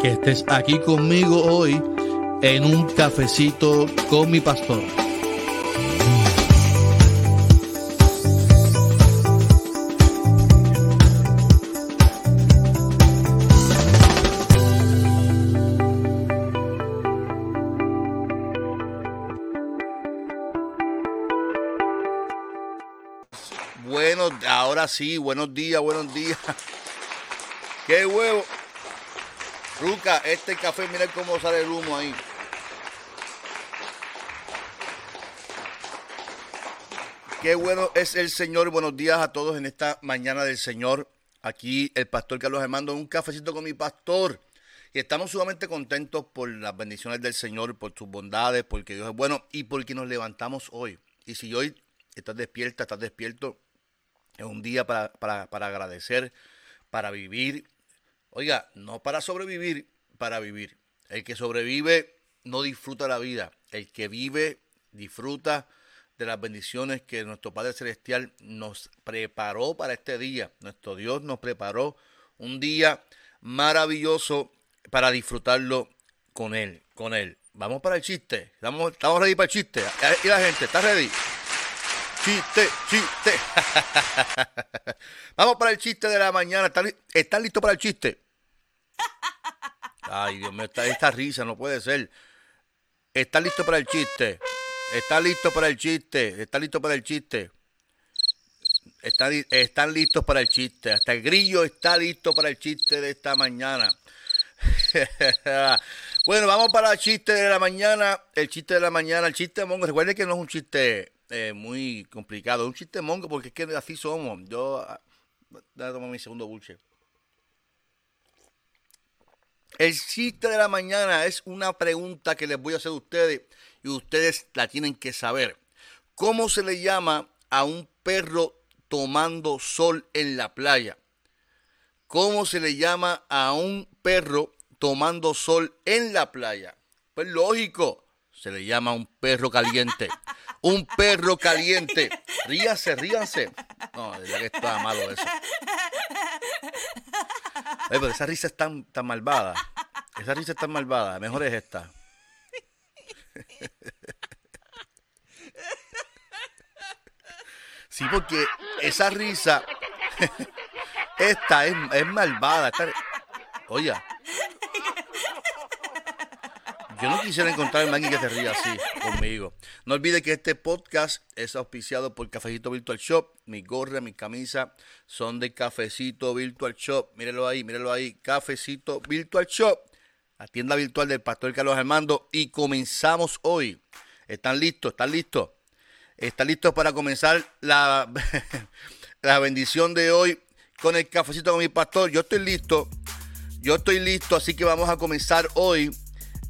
que estés aquí conmigo hoy en un cafecito con mi pastor. Bueno, ahora sí, buenos días, buenos días. ¡Qué huevo! Ruca, este café, mira cómo sale el humo ahí. Qué bueno es el Señor. Buenos días a todos en esta mañana del Señor. Aquí el pastor Carlos Armando, un cafecito con mi pastor. Y estamos sumamente contentos por las bendiciones del Señor, por sus bondades, porque Dios es bueno y porque nos levantamos hoy. Y si hoy estás despierta, estás despierto, es un día para, para, para agradecer, para vivir. Oiga, no para sobrevivir, para vivir. El que sobrevive no disfruta la vida. El que vive disfruta de las bendiciones que nuestro Padre Celestial nos preparó para este día. Nuestro Dios nos preparó un día maravilloso para disfrutarlo con Él, con Él. Vamos para el chiste. Estamos, estamos ready para el chiste. Y la gente, ¿está ready? Chiste, chiste. Vamos para el chiste de la mañana. ¿Están, ¿están listos para el chiste? Ay, Dios mío, esta, risa no puede ser. ¿Están listos para el chiste? ¿Están listos para el chiste? ¿Están listos para el chiste? Están, listos para el chiste. Hasta el grillo está listo para el chiste de esta mañana. bueno, vamos para el chiste de la mañana. El chiste de la mañana, el chiste de mongo. Recuerden que no es un chiste eh, muy complicado. Es un chiste mongo porque es que así somos. Yo. Voy a tomar mi segundo buche. El chiste de la mañana es una pregunta que les voy a hacer a ustedes y ustedes la tienen que saber. ¿Cómo se le llama a un perro tomando sol en la playa? ¿Cómo se le llama a un perro tomando sol en la playa? Pues lógico, se le llama un perro caliente. Un perro caliente. Ríase, ríase. No, de que está malo eso. Esa risa es tan, tan malvada. Esa risa es tan malvada. Mejor es esta. Sí, porque esa risa, esta es, es malvada. Oye, yo no quisiera encontrar a alguien que se ría así conmigo. No olvide que este podcast es auspiciado por Cafecito Virtual Shop. Mi gorra, mi camisa son de Cafecito Virtual Shop. Mírelo ahí, mírelo ahí. Cafecito Virtual Shop. La tienda virtual del Pastor Carlos Armando. Y comenzamos hoy. ¿Están listos? ¿Están listos? ¿Están listos para comenzar la, la bendición de hoy con el cafecito con mi pastor? Yo estoy listo. Yo estoy listo, así que vamos a comenzar hoy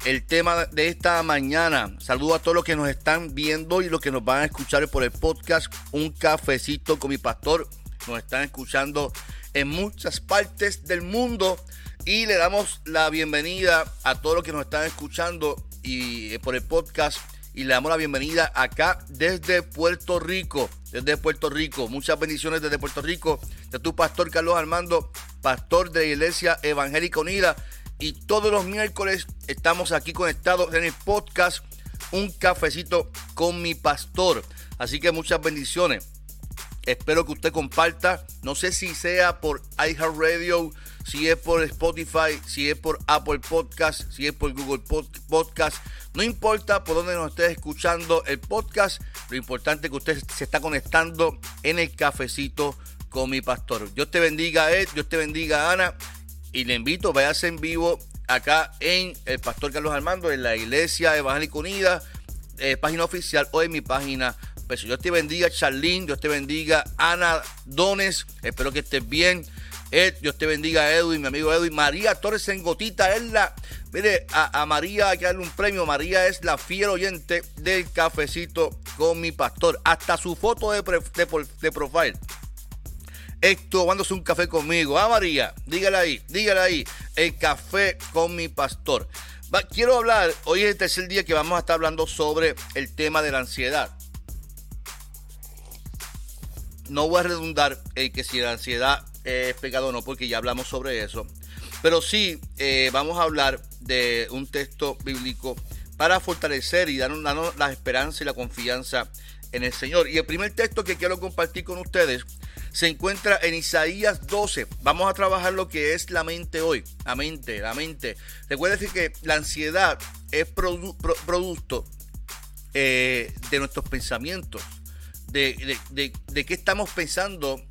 el tema de esta mañana. Saludo a todos los que nos están viendo y los que nos van a escuchar por el podcast Un cafecito con mi pastor. Nos están escuchando en muchas partes del mundo y le damos la bienvenida a todos los que nos están escuchando y por el podcast y le damos la bienvenida acá desde Puerto Rico, desde Puerto Rico. Muchas bendiciones desde Puerto Rico, de tu pastor Carlos Armando, pastor de la Iglesia Evangélica Unida y todos los miércoles estamos aquí conectados en el podcast Un cafecito con mi pastor. Así que muchas bendiciones. Espero que usted comparta. No sé si sea por iHeartRadio, si es por Spotify, si es por Apple Podcast, si es por Google Podcast. No importa por dónde nos esté escuchando el podcast. Lo importante es que usted se está conectando en el cafecito con mi pastor. Dios te bendiga, Ed. Dios te bendiga, Ana y le invito, váyase en vivo acá en el Pastor Carlos Armando, en la Iglesia Evangélica Unida, eh, página oficial o en mi página. Pues Dios te bendiga, Charlene, Dios te bendiga, Ana Dones, espero que estés bien. Ed, Dios te bendiga, Edwin, mi amigo Edwin. María Torres en Gotita es la. Mire, a, María hay que darle un premio. María es la fiel oyente del cafecito con mi pastor. Hasta su foto de, de, de profile esto tomándose un café conmigo. Ah, María, dígale ahí, dígale ahí. El café con mi pastor. quiero hablar, hoy es el tercer día que vamos a estar hablando sobre el tema de la ansiedad. No voy a redundar en que si la ansiedad es pecado o no, porque ya hablamos sobre eso. Pero sí, eh, vamos a hablar de un texto bíblico para fortalecer y darnos, darnos la esperanza y la confianza en el Señor. Y el primer texto que quiero compartir con ustedes se encuentra en Isaías 12. Vamos a trabajar lo que es la mente hoy. La mente, la mente. Recuerda decir que la ansiedad es producto eh, de nuestros pensamientos, de, de, qué estamos pensando.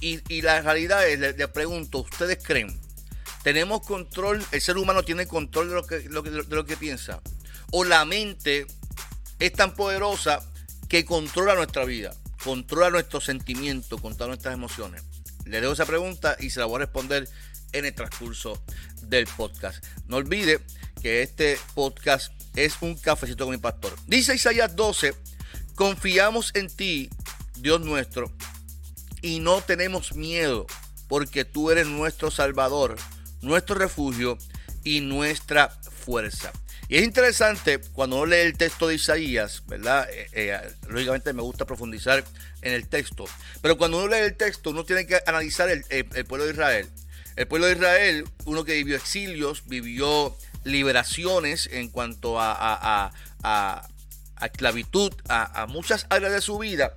Y, la realidad es, le, pregunto, ¿ustedes creen? ¿Tenemos control? ¿El ser humano tiene control de lo que, de lo que piensa? ¿O la mente es tan poderosa que controla nuestra vida? Controla nuestros sentimientos, controla nuestras emociones? Le dejo esa pregunta y se la voy a responder en el transcurso del podcast. No olvide que este podcast es un cafecito con mi pastor. Dice Isaías 12, confiamos en ti, Dios nuestro, y no tenemos miedo, porque tú eres nuestro Salvador, nuestro refugio y nuestra fuerza. Y es interesante cuando uno lee el texto de Isaías, ¿verdad? Eh, eh, lógicamente me gusta profundizar en el texto, pero cuando uno lee el texto uno tiene que analizar el, pueblo de Israel. El pueblo de Israel, uno que vivió exilios, vivió liberaciones en cuanto a, esclavitud, a, muchas áreas de su vida,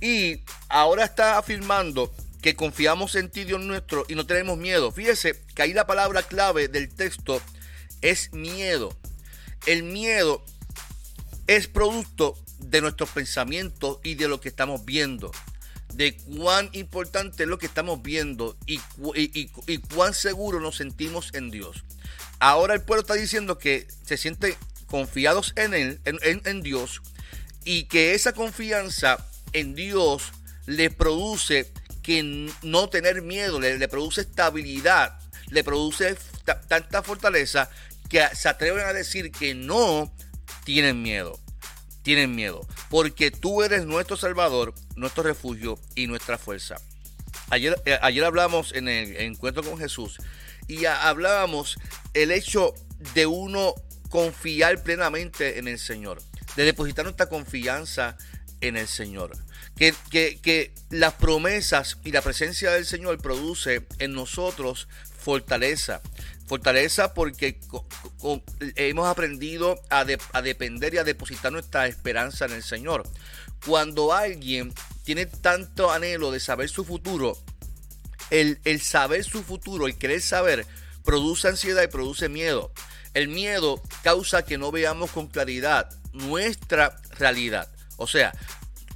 y ahora está afirmando que confiamos en ti, Dios nuestro, y no tenemos miedo. Fíjese que ahí la palabra clave del texto es miedo. El miedo es producto de nuestros pensamientos y de lo que estamos viendo. De cuán importante es lo que estamos viendo y, cuán seguro nos sentimos en Dios. Ahora el pueblo está diciendo que se sienten confiados en él, en, Dios, y que esa confianza en Dios le produce que no tener miedo, le produce estabilidad, le produce tanta fortaleza que se atreven a decir que no tienen miedo. Tienen miedo. Porque tú eres nuestro Salvador, nuestro refugio y nuestra fuerza. Ayer, eh, ayer hablamos en el encuentro con Jesús y hablábamos el hecho de uno confiar plenamente en el Señor, de depositar nuestra confianza en el Señor. Que, que, que, las promesas y la presencia del Señor produce en nosotros fortaleza. Fortaleza porque hemos aprendido a, depender y a depositar nuestra esperanza en el Señor. Cuando alguien tiene tanto anhelo de saber su futuro, el, el saber su futuro, el querer saber, produce ansiedad y produce miedo. El miedo causa que no veamos con claridad nuestra realidad. O sea,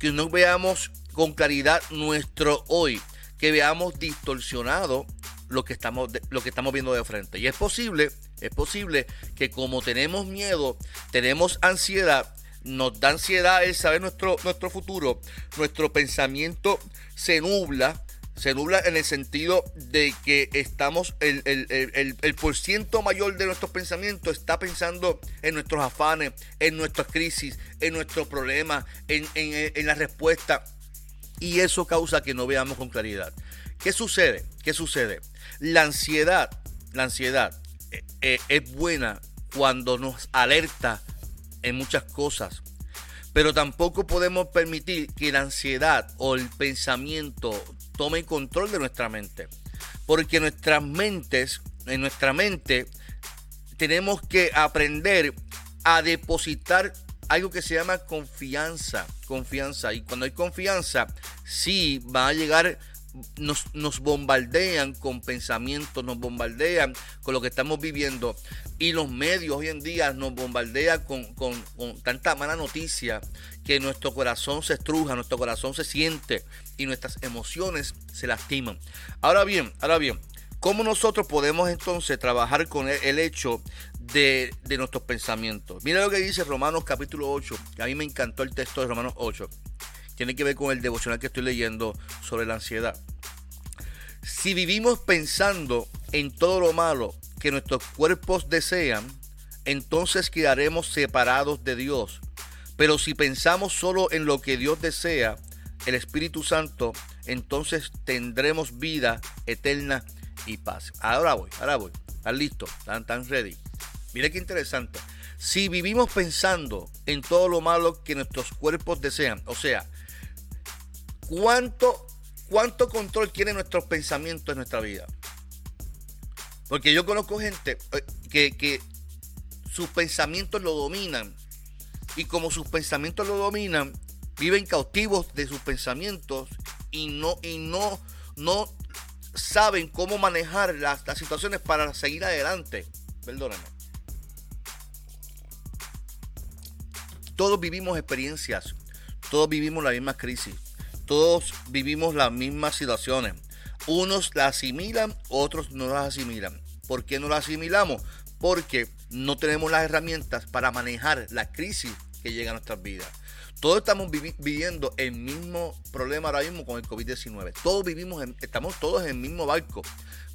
que no veamos con claridad nuestro hoy, que veamos distorsionado lo que estamos, lo que estamos viendo de frente. Y es posible, es posible que como tenemos miedo, tenemos ansiedad, nos da ansiedad el saber nuestro, nuestro futuro, nuestro pensamiento se nubla, se nubla en el sentido de que estamos, el, el, el, el por ciento mayor de nuestros pensamientos está pensando en nuestros afanes, en nuestras crisis, en nuestros problemas, en, en, en la respuesta. Y eso causa que no veamos con claridad. ¿Qué sucede? ¿Qué sucede? La ansiedad, la ansiedad eh, eh, es buena cuando nos alerta en muchas cosas. Pero tampoco podemos permitir que la ansiedad o el pensamiento tome control de nuestra mente. Porque nuestras mentes, en nuestra mente, tenemos que aprender a depositar algo que se llama confianza. Confianza. Y cuando hay confianza, sí va a llegar nos, bombardean con pensamientos, nos bombardean con lo que estamos viviendo y los medios hoy en día nos bombardean con, con, tanta mala noticia que nuestro corazón se estruja, nuestro corazón se siente y nuestras emociones se lastiman. Ahora bien, ahora bien, ¿cómo nosotros podemos entonces trabajar con el, hecho de, de, nuestros pensamientos? Mira lo que dice Romanos capítulo 8, que a mí me encantó el texto de Romanos 8 tiene que ver con el devocional que estoy leyendo sobre la ansiedad. Si vivimos pensando en todo lo malo que nuestros cuerpos desean, entonces quedaremos separados de Dios. Pero si pensamos solo en lo que Dios desea, el Espíritu Santo, entonces tendremos vida eterna y paz. Ahora voy, ahora voy. ¿Están listos? ¿Están, tan ready? Mire qué interesante. Si vivimos pensando en todo lo malo que nuestros cuerpos desean, o sea, ¿Cuánto, cuánto control tiene nuestros pensamientos en nuestra vida? Porque yo conozco gente eh, que, que sus pensamientos lo dominan. Y como sus pensamientos lo dominan, viven cautivos de sus pensamientos y no, y no, no saben cómo manejar las, las situaciones para seguir adelante. Perdóname. Todos vivimos experiencias, todos vivimos la misma crisis, todos vivimos las mismas situaciones. Unos las asimilan, otros no las asimilan. ¿Por qué no las asimilamos? Porque no tenemos las herramientas para manejar la crisis que llega a nuestras vidas. Todos estamos viviendo el mismo problema ahora mismo con el COVID-19. Todos vivimos, estamos todos en el mismo barco,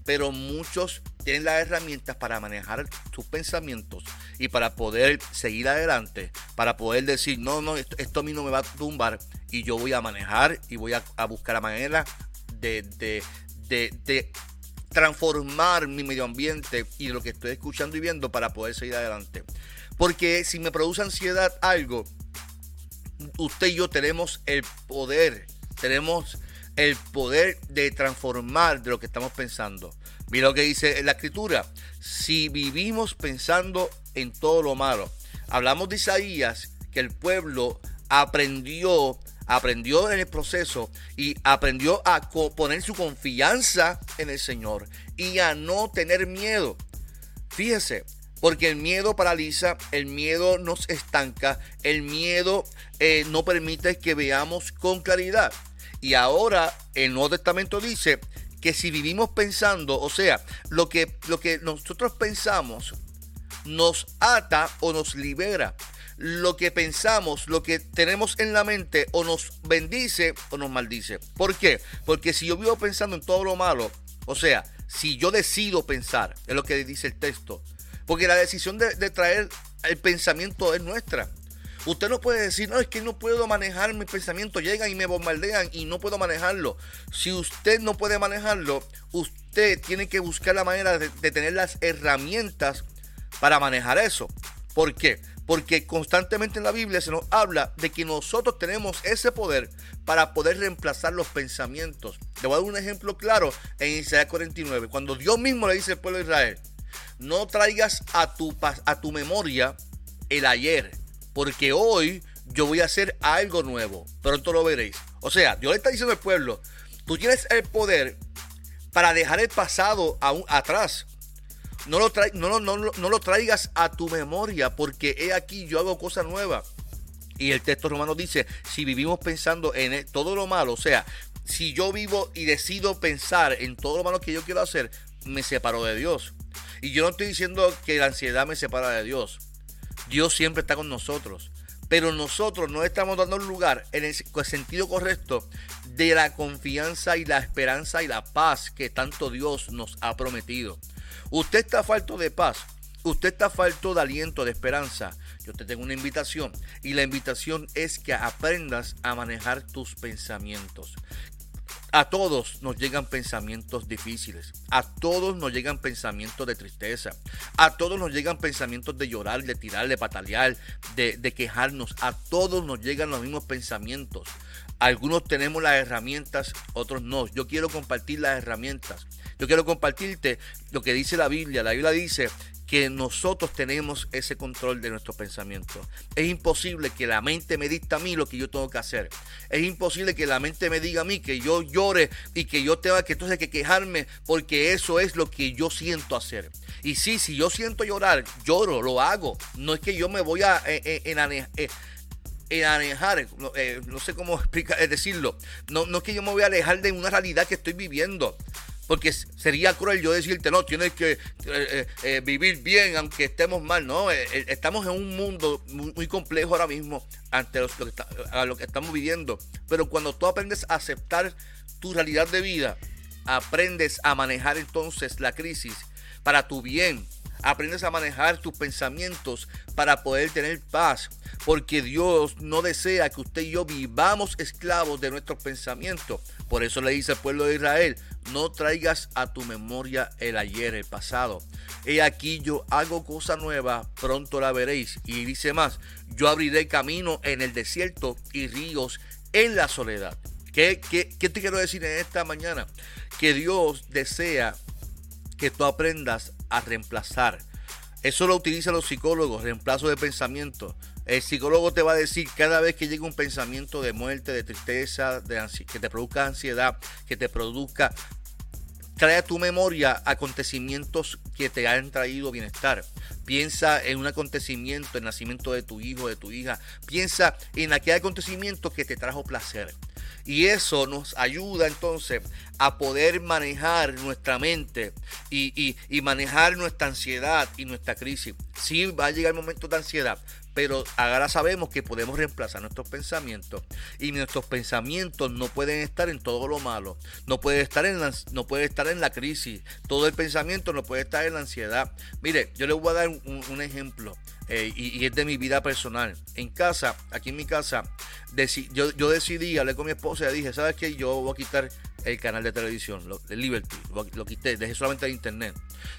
pero muchos tienen las herramientas para manejar sus pensamientos y para poder seguir adelante, para poder decir, no, no, esto, a mí no me va a tumbar y yo voy a manejar y voy a, buscar la manera de, de, de transformar mi medio ambiente y lo que estoy escuchando y viendo para poder seguir adelante. Porque si me produce ansiedad algo, usted y yo tenemos el poder, tenemos el poder de transformar de lo que estamos pensando. Mira lo que dice la escritura. Si vivimos pensando en todo lo malo. Hablamos de Isaías que el pueblo aprendió, aprendió en el proceso y aprendió a poner su confianza en el Señor y a no tener miedo. Fíjese, porque el miedo paraliza, el miedo nos estanca, el miedo eh, no permite que veamos con claridad. Y ahora el Nuevo Testamento dice que si vivimos pensando, o sea, lo que, lo que nosotros pensamos nos ata o nos libera. Lo que pensamos, lo que tenemos en la mente, o nos bendice o nos maldice. ¿Por qué? Porque si yo vivo pensando en todo lo malo, o sea, si yo decido pensar, es lo que dice el texto, porque la decisión de, traer el pensamiento es nuestra. Usted no puede decir, no, es que no puedo manejar mi pensamiento. Llegan y me bombardean y no puedo manejarlo. Si usted no puede manejarlo, usted tiene que buscar la manera de, tener las herramientas para manejar eso. ¿Por qué? Porque constantemente en la Biblia se nos habla de que nosotros tenemos ese poder para poder reemplazar los pensamientos. Le voy a dar un ejemplo claro en Isaías 49. Cuando Dios mismo le dice al pueblo de Israel, no traigas a tu, a tu memoria el ayer, porque hoy yo voy a hacer algo nuevo. Pronto lo veréis. O sea, Dios le está diciendo al pueblo, tú tienes el poder para dejar el pasado atrás. No lo, no lo traigas a tu memoria, porque he aquí yo hago cosas nuevas. Y el texto romano dice, si vivimos pensando en e, todo lo malo, o sea, si yo vivo y decido pensar en todo lo malo que yo quiero hacer, me separo de Dios. Y yo no estoy diciendo que la ansiedad me separa de Dios. Dios siempre está con nosotros. Pero nosotros no estamos dando lugar en el sentido correcto de la confianza y la esperanza y la paz que tanto Dios nos ha prometido. Usted está falto de paz. Usted está falto de aliento, de esperanza. Yo te tengo una invitación y la invitación es que aprendas a manejar tus pensamientos. A todos nos llegan pensamientos difíciles, a todos nos llegan pensamientos de tristeza, a todos nos llegan pensamientos de llorar, de tirar, de patalear, de, de quejarnos, a todos nos llegan los mismos pensamientos. Algunos tenemos las herramientas, otros no. Yo quiero compartir las herramientas. Yo quiero compartirte lo que dice la Biblia. La Biblia dice que nosotros tenemos ese control de nuestros pensamientos. Es imposible que la mente me dicte a mí lo que yo tengo que hacer. Es imposible que la mente me diga a mí que yo llore y que yo tenga que entonces que quejarme porque eso es lo que yo siento hacer. Y sí, si yo siento llorar, lloro, lo hago. No es que yo me voy a eh, eh, alejar, eh, no, sé cómo explicar, decirlo. No, no es que yo me voy a alejar de una realidad que estoy viviendo. Porque sería cruel yo decirte, no, tienes que eh, eh, eh, vivir bien aunque estemos mal. No, estamos en un mundo muy, complejo ahora mismo ante lo, que a lo que estamos viviendo. Pero cuando tú aprendes a aceptar tu realidad de vida, aprendes a manejar entonces la crisis para tu bien. Aprendes a manejar tus pensamientos para poder tener paz. Porque Dios no desea que usted y yo vivamos esclavos de nuestros pensamientos. Por eso le dice al pueblo de Israel, no traigas a tu memoria el ayer, el pasado. He aquí yo hago cosa nueva, pronto la veréis. Y dice más, yo abriré camino en el desierto y ríos en la soledad. ¿Qué, qué, qué te quiero decir en esta mañana? Que Dios desea que tú aprendas a reemplazar. Eso lo utilizan los psicólogos, reemplazo de pensamiento. El psicólogo te va a decir cada vez que llega un pensamiento de muerte, de tristeza, de que te produzca ansiedad, que te produzca trae a tu memoria acontecimientos que te han traído bienestar. Piensa en un acontecimiento, el nacimiento de tu hijo, de tu hija. Piensa en aquel acontecimiento que te trajo placer. Y eso nos ayuda entonces a poder manejar nuestra mente y, manejar nuestra ansiedad y nuestra crisis. Sí va a llegar el momento de ansiedad, pero ahora sabemos que podemos reemplazar nuestros pensamientos y nuestros pensamientos no pueden estar en todo lo malo, no puede estar en la, no puede estar en la crisis, todo el pensamiento no puede estar en la ansiedad. Mire, yo les voy a dar un, ejemplo eh, y, es de mi vida personal. En casa, aquí en mi casa, yo, yo decidí, hablé con mi esposa y dije, ¿sabes qué? Yo voy a quitar el canal de televisión, el Liberty, lo, quité, dejé solamente el internet.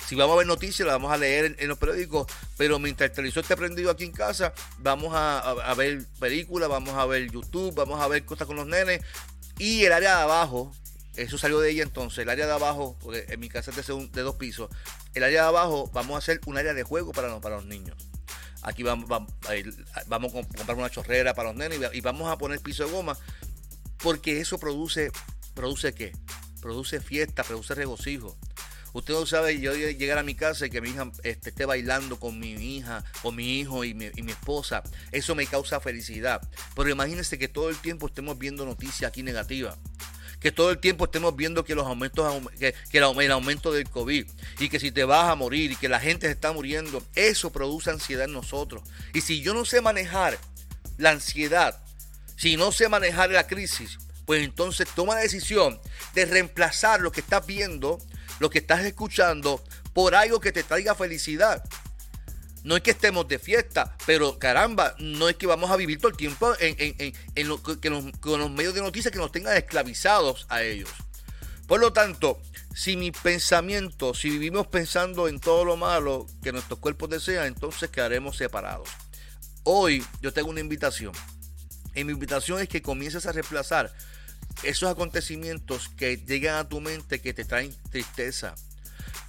Si vamos a ver noticias, la vamos a leer en, los periódicos, pero mientras el televisor esté prendido aquí en casa, vamos a, ver películas, vamos a ver YouTube, vamos a ver cosas con los nenes. Y el área de abajo, eso salió de ella entonces, el área de abajo, porque en mi casa es de, dos pisos, el área de abajo vamos a hacer un área de juego para los, niños. Aquí vamos a comprar una chorrera para los nenes y vamos a poner piso de goma porque eso produce ¿Produce qué? Produce fiesta, produce regocijo. Usted no sabe, yo llegar a mi casa y que mi hija este, esté bailando con mi hija, con mi hijo y mi, esposa, eso me causa felicidad. Pero imagínense que todo el tiempo estemos viendo noticias aquí negativas. Que todo el tiempo estemos viendo que los aumentos, que, el, aumento del COVID y que si te vas a morir y que la gente se está muriendo, eso produce ansiedad en nosotros. Y si yo no sé manejar la ansiedad, si no sé manejar la crisis, pues entonces toma la decisión de reemplazar lo que estás viendo, lo que estás escuchando, por algo que te traiga felicidad. No es que estemos de fiesta, pero caramba, no es que vamos a vivir todo el tiempo en, con los medios de noticias que nos tengan esclavizados a ellos. Por lo tanto, si mi pensamiento, si vivimos pensando en todo lo malo que nuestros cuerpos desean, entonces quedaremos separados. Hoy yo tengo una invitación. Y mi invitación es que comiences a reemplazar esos acontecimientos que llegan a tu mente que te traen tristeza,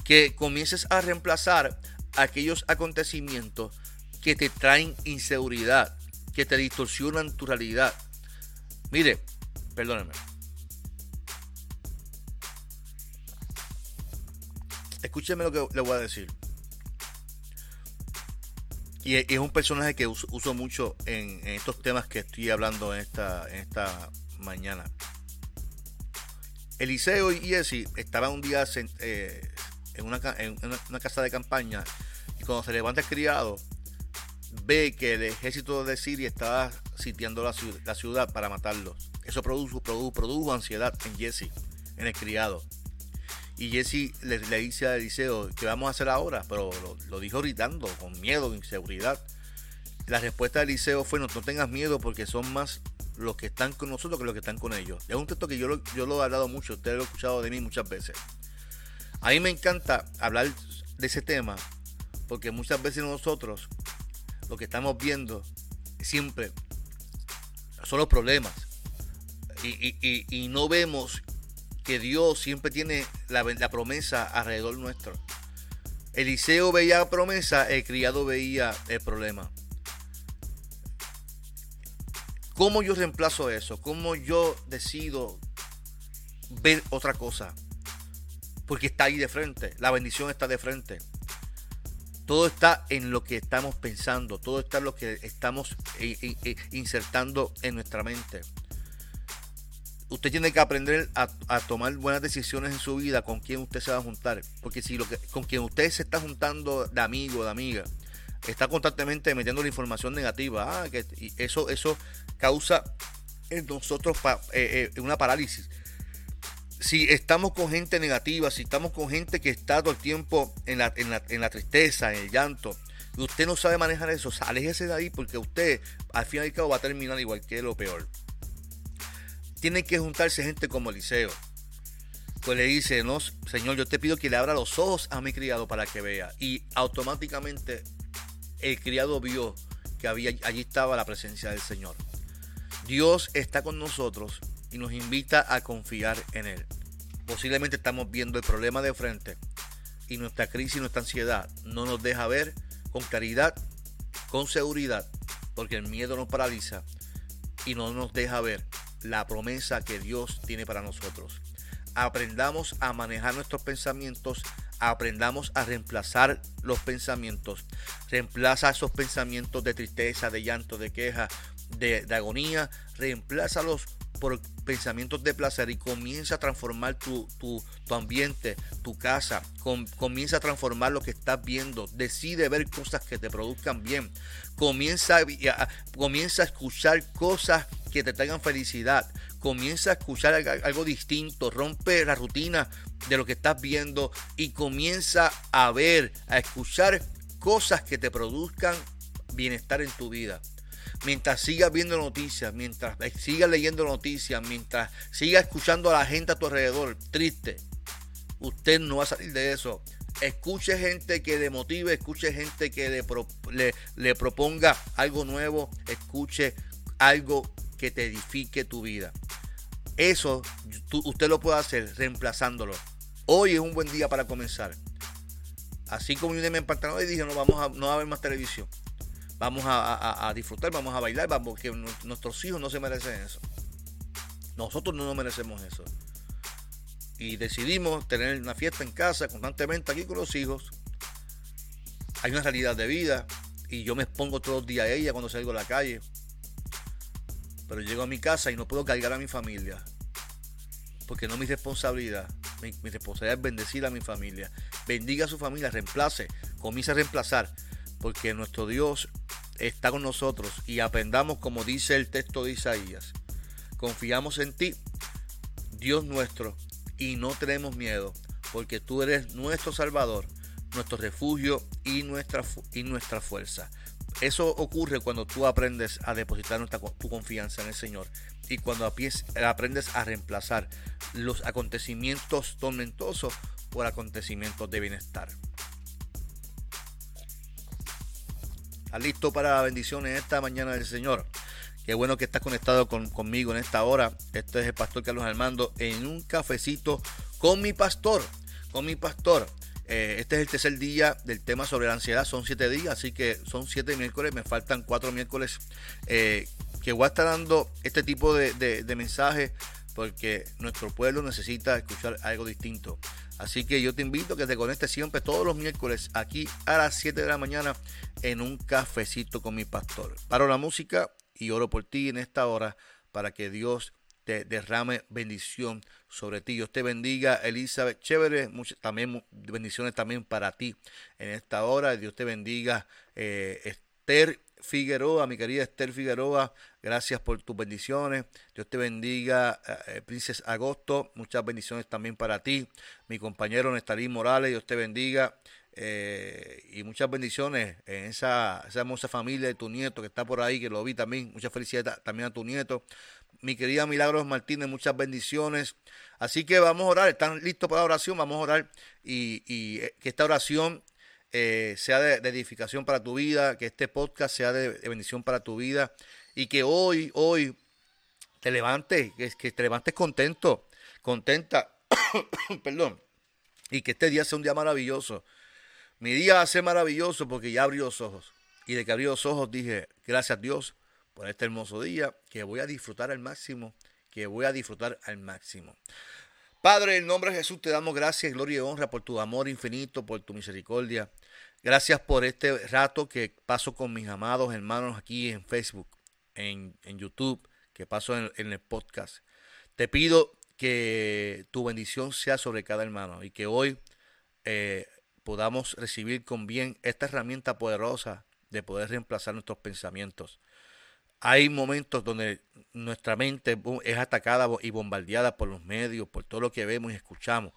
que comiences a reemplazar aquellos acontecimientos que te traen inseguridad, que te distorsionan tu realidad. Mire, perdónenme. Escúcheme lo que le voy a decir. Y es un personaje que uso, mucho en, estos temas que estoy hablando en esta mañana. Eliseo y Jesse estaban un día eh, en, una, casa de campaña y cuando se levanta el criado, ve que el ejército de Siria estaba sitiando la, ciudad para matarlos. Eso produjo, ansiedad en Jesse, en el criado. Y Jesse le, dice a Eliseo, ¿qué vamos a hacer ahora? Pero lo, dijo gritando, con miedo, inseguridad. La respuesta de Eliseo fue, no, no tengas miedo porque son más los que están con nosotros que los que están con ellos. Es un texto que yo lo, yo lo he hablado mucho, ustedes lo han escuchado de mí muchas veces. A mí me encanta hablar de ese tema porque muchas veces nosotros lo que estamos viendo siempre son los problemas y, no vemos que Dios siempre tiene la, la promesa alrededor nuestro. Eliseo veía la promesa, el criado veía el problema. ¿Cómo yo reemplazo eso? ¿Cómo yo decido ver otra cosa? Porque está ahí de frente, la bendición está de frente. Todo está en lo que estamos pensando, todo está en lo que estamos insertando en nuestra mente. Usted tiene que aprender a, tomar buenas decisiones en su vida con quién usted se va a juntar. Porque si con quien usted se está juntando de amigo, de amiga, está constantemente metiendo la información negativa. Ah, que eso, eso causa en nosotros eh, eh, una parálisis. Si estamos con gente negativa, si estamos con gente que está todo el tiempo en la, en la, en la tristeza, en el llanto, y usted no sabe manejar eso, aléjese de ahí porque usted al fin y cabo va a terminar igual que lo peor. Tiene que juntarse gente como Eliseo. Pues le dice, no, Señor, yo te pido que le abra los ojos a mi criado para que vea. Y automáticamente el criado vio que había, allí estaba la presencia del Señor. Dios está con nosotros y nos invita a confiar en Él. Posiblemente estamos viendo el problema de frente y nuestra crisis nuestra ansiedad no nos deja ver con claridad, con seguridad, porque el miedo nos paraliza y no nos deja ver la promesa que Dios tiene para nosotros. Aprendamos a manejar nuestros pensamientos, aprendamos a reemplazar los pensamientos. Reemplaza esos pensamientos de tristeza, de llanto, de queja, de, agonía. Reemplázalos por pensamientos de placer y comienza a transformar tu, ambiente, tu casa, comienza a transformar lo que estás viendo, decide ver cosas que te produzcan bien, comienza a, comienza a escuchar cosas que te traigan felicidad, comienza a escuchar algo distinto, rompe la rutina de lo que estás viendo y comienza a ver, a escuchar cosas que te produzcan bienestar en tu vida mientras sigas viendo noticias, mientras sigas leyendo noticias, mientras sigas escuchando a la gente a tu alrededor triste, usted no va a salir de eso. Escuche gente que le motive, escuche gente que le, proponga algo nuevo, escuche algo que te edifique tu vida. Eso usted lo puede hacer reemplazándolo. Hoy es un buen día para comenzar. Así como yo me empantanó y dije, no, vamos a, no va a haber más televisión vamos a, disfrutar, vamos a bailar, vamos, porque nuestros hijos no se merecen eso. Nosotros no nos merecemos eso. Y decidimos tener una fiesta en casa constantemente aquí con los hijos. Hay una realidad de vida y yo me expongo todos los días a ella cuando salgo a la calle. Pero llego a mi casa y no puedo cargar a mi familia. Porque no es mi responsabilidad. Mi, mi responsabilidad es bendecir a mi familia. Bendiga a su familia, reemplace, comience a reemplazar. Porque nuestro Dios está con nosotros y aprendamos como dice el texto de Isaías. Confiamos en ti, Dios nuestro, y no tenemos miedo, porque tú eres nuestro Salvador, nuestro refugio y nuestra, y nuestra fuerza. Eso ocurre cuando tú aprendes a depositar nuestra, tu confianza en el Señor y cuando aprendes a reemplazar los acontecimientos tormentosos por acontecimientos de bienestar. Listo para la bendición en esta mañana del Señor. Qué bueno que estás conectado conmigo en esta hora. Este es el pastor Carlos Armando en un cafecito con mi pastor. Con mi pastor. Eh, este es el tercer día del tema sobre la ansiedad. Son siete días, así que son siete miércoles. Me faltan cuatro miércoles eh, que voy a estar dando este tipo de, de mensajes porque nuestro pueblo necesita escuchar algo distinto. Así que yo te invito a que te conectes siempre todos los miércoles aquí a las 7 de la mañana en un cafecito con mi pastor. Paro la música y oro por ti en esta hora para que Dios te derrame bendición sobre ti. Dios te bendiga, Elizabeth Chévere. Muchas, también bendiciones también para ti en esta hora. Dios te bendiga, eh, Esther Figueroa, mi querida Esther Figueroa, gracias por tus bendiciones. Dios te bendiga, eh, Princes Agosto, muchas bendiciones también para ti. Mi compañero Nestalín Morales, Dios te bendiga. Eh, y muchas bendiciones en esa, esa hermosa familia de tu nieto que está por ahí, que lo vi también. Muchas felicidades también a tu nieto. Mi querida Milagros Martínez, muchas bendiciones. Así que vamos a orar, están listos para la oración, vamos a orar y, y eh, que esta oración eh, sea de, edificación para tu vida, que este podcast sea de, bendición para tu vida y que hoy, hoy te levantes, que, te levantes contento, contenta, perdón, y que este día sea un día maravilloso. Mi día va a ser maravilloso porque ya abrió los ojos. Y de que abrió los ojos dije, gracias a Dios por este hermoso día, que voy a disfrutar al máximo, que voy a disfrutar al máximo. Padre, en nombre de Jesús te damos gracias, gloria y honra por tu amor infinito, por tu misericordia. Gracias por este rato que paso con mis amados hermanos aquí en Facebook, en, YouTube, que paso en, el podcast. Te pido que tu bendición sea sobre cada hermano y que hoy eh, podamos recibir con bien esta herramienta poderosa de poder reemplazar nuestros pensamientos. Hay momentos donde nuestra mente es atacada y bombardeada por los medios, por todo lo que vemos y escuchamos.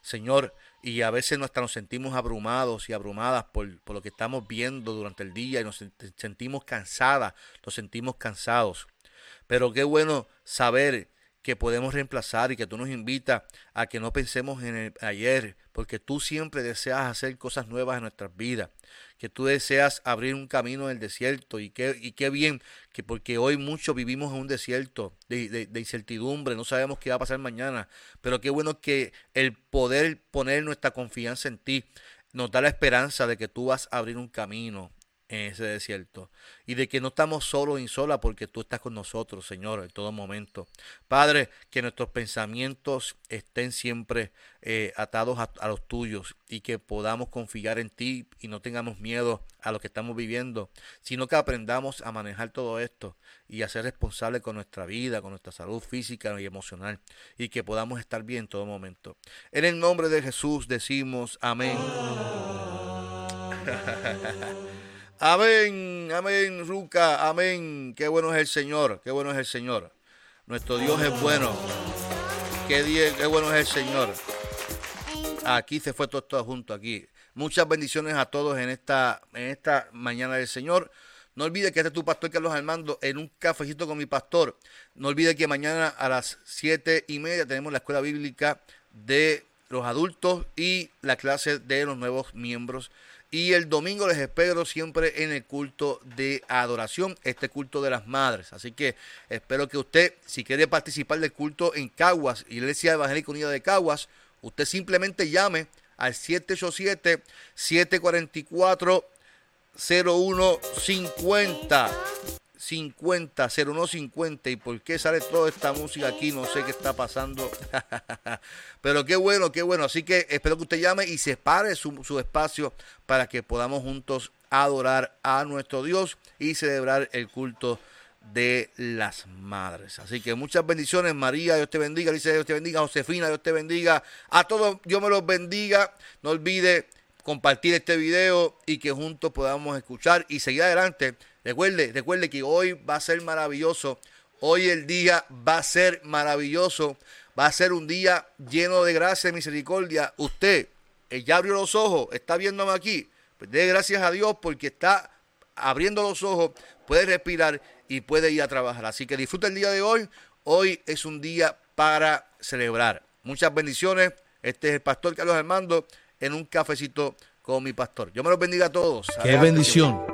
Señor, y a veces nos sentimos abrumados y abrumadas por, lo que estamos viendo durante el día y nos sentimos cansadas, nos sentimos cansados. Pero qué bueno saber que podemos reemplazar y que tú nos invitas a que no pensemos en el ayer, porque tú siempre deseas hacer cosas nuevas en nuestras vidas. Que tú deseas abrir un camino en el desierto y qué, y qué bien, que porque hoy muchos vivimos en un desierto de, de, incertidumbre, no sabemos qué va a pasar mañana, pero qué bueno que el poder poner nuestra confianza en ti nos da la esperanza de que tú vas a abrir un camino en ese desierto y de que no estamos solos y solas porque tú estás con nosotros, Señor, en todo momento. Padre, que nuestros pensamientos estén siempre eh, atados a, los tuyos y que podamos confiar en ti y no tengamos miedo a lo que estamos viviendo, sino que aprendamos a manejar todo esto y a ser responsables con nuestra vida, con nuestra salud física y emocional y que podamos estar bien en todo momento. En el nombre de Jesús decimos amén. Amén, amén, Ruca, amén. Qué bueno es el Señor, qué bueno es el Señor. Nuestro Dios es bueno. Qué, qué bueno es el Señor. Aquí se fue todo, todo junto, aquí. Muchas bendiciones a todos en esta, en esta mañana del Señor. No olvide que este es tu pastor Carlos Armando en un cafecito con mi pastor. No olvide que mañana a las siete y media tenemos la escuela bíblica de los adultos y la clase de los nuevos miembros y el domingo les espero siempre en el culto de adoración, este culto de las madres. Así que espero que usted, si quiere participar del culto en Caguas, Iglesia Evangélica Unida de Caguas, usted simplemente llame al 787-744-0150. 50, 0150. ¿Y por qué sale toda esta música aquí? No sé qué está pasando. Pero qué bueno, qué bueno. Así que espero que usted llame y separe su, su espacio para que podamos juntos adorar a nuestro Dios y celebrar el culto de las madres. Así que muchas bendiciones, María, Dios te bendiga, dice Dios te bendiga, Josefina, Dios te bendiga, a todos, Dios me los bendiga. No olvide compartir este video y que juntos podamos escuchar y seguir adelante Recuerde, recuerde que hoy va a ser maravilloso. Hoy el día va a ser maravilloso. Va a ser un día lleno de gracia y misericordia. Usted eh, ya abrió los ojos, está viéndome aquí. Pues dé gracias a Dios porque está abriendo los ojos, puede respirar y puede ir a trabajar. Así que disfruta el día de hoy. Hoy es un día para celebrar. Muchas bendiciones. Este es el pastor Carlos Armando en un cafecito con mi pastor. Yo me los bendiga a todos. Qué bendición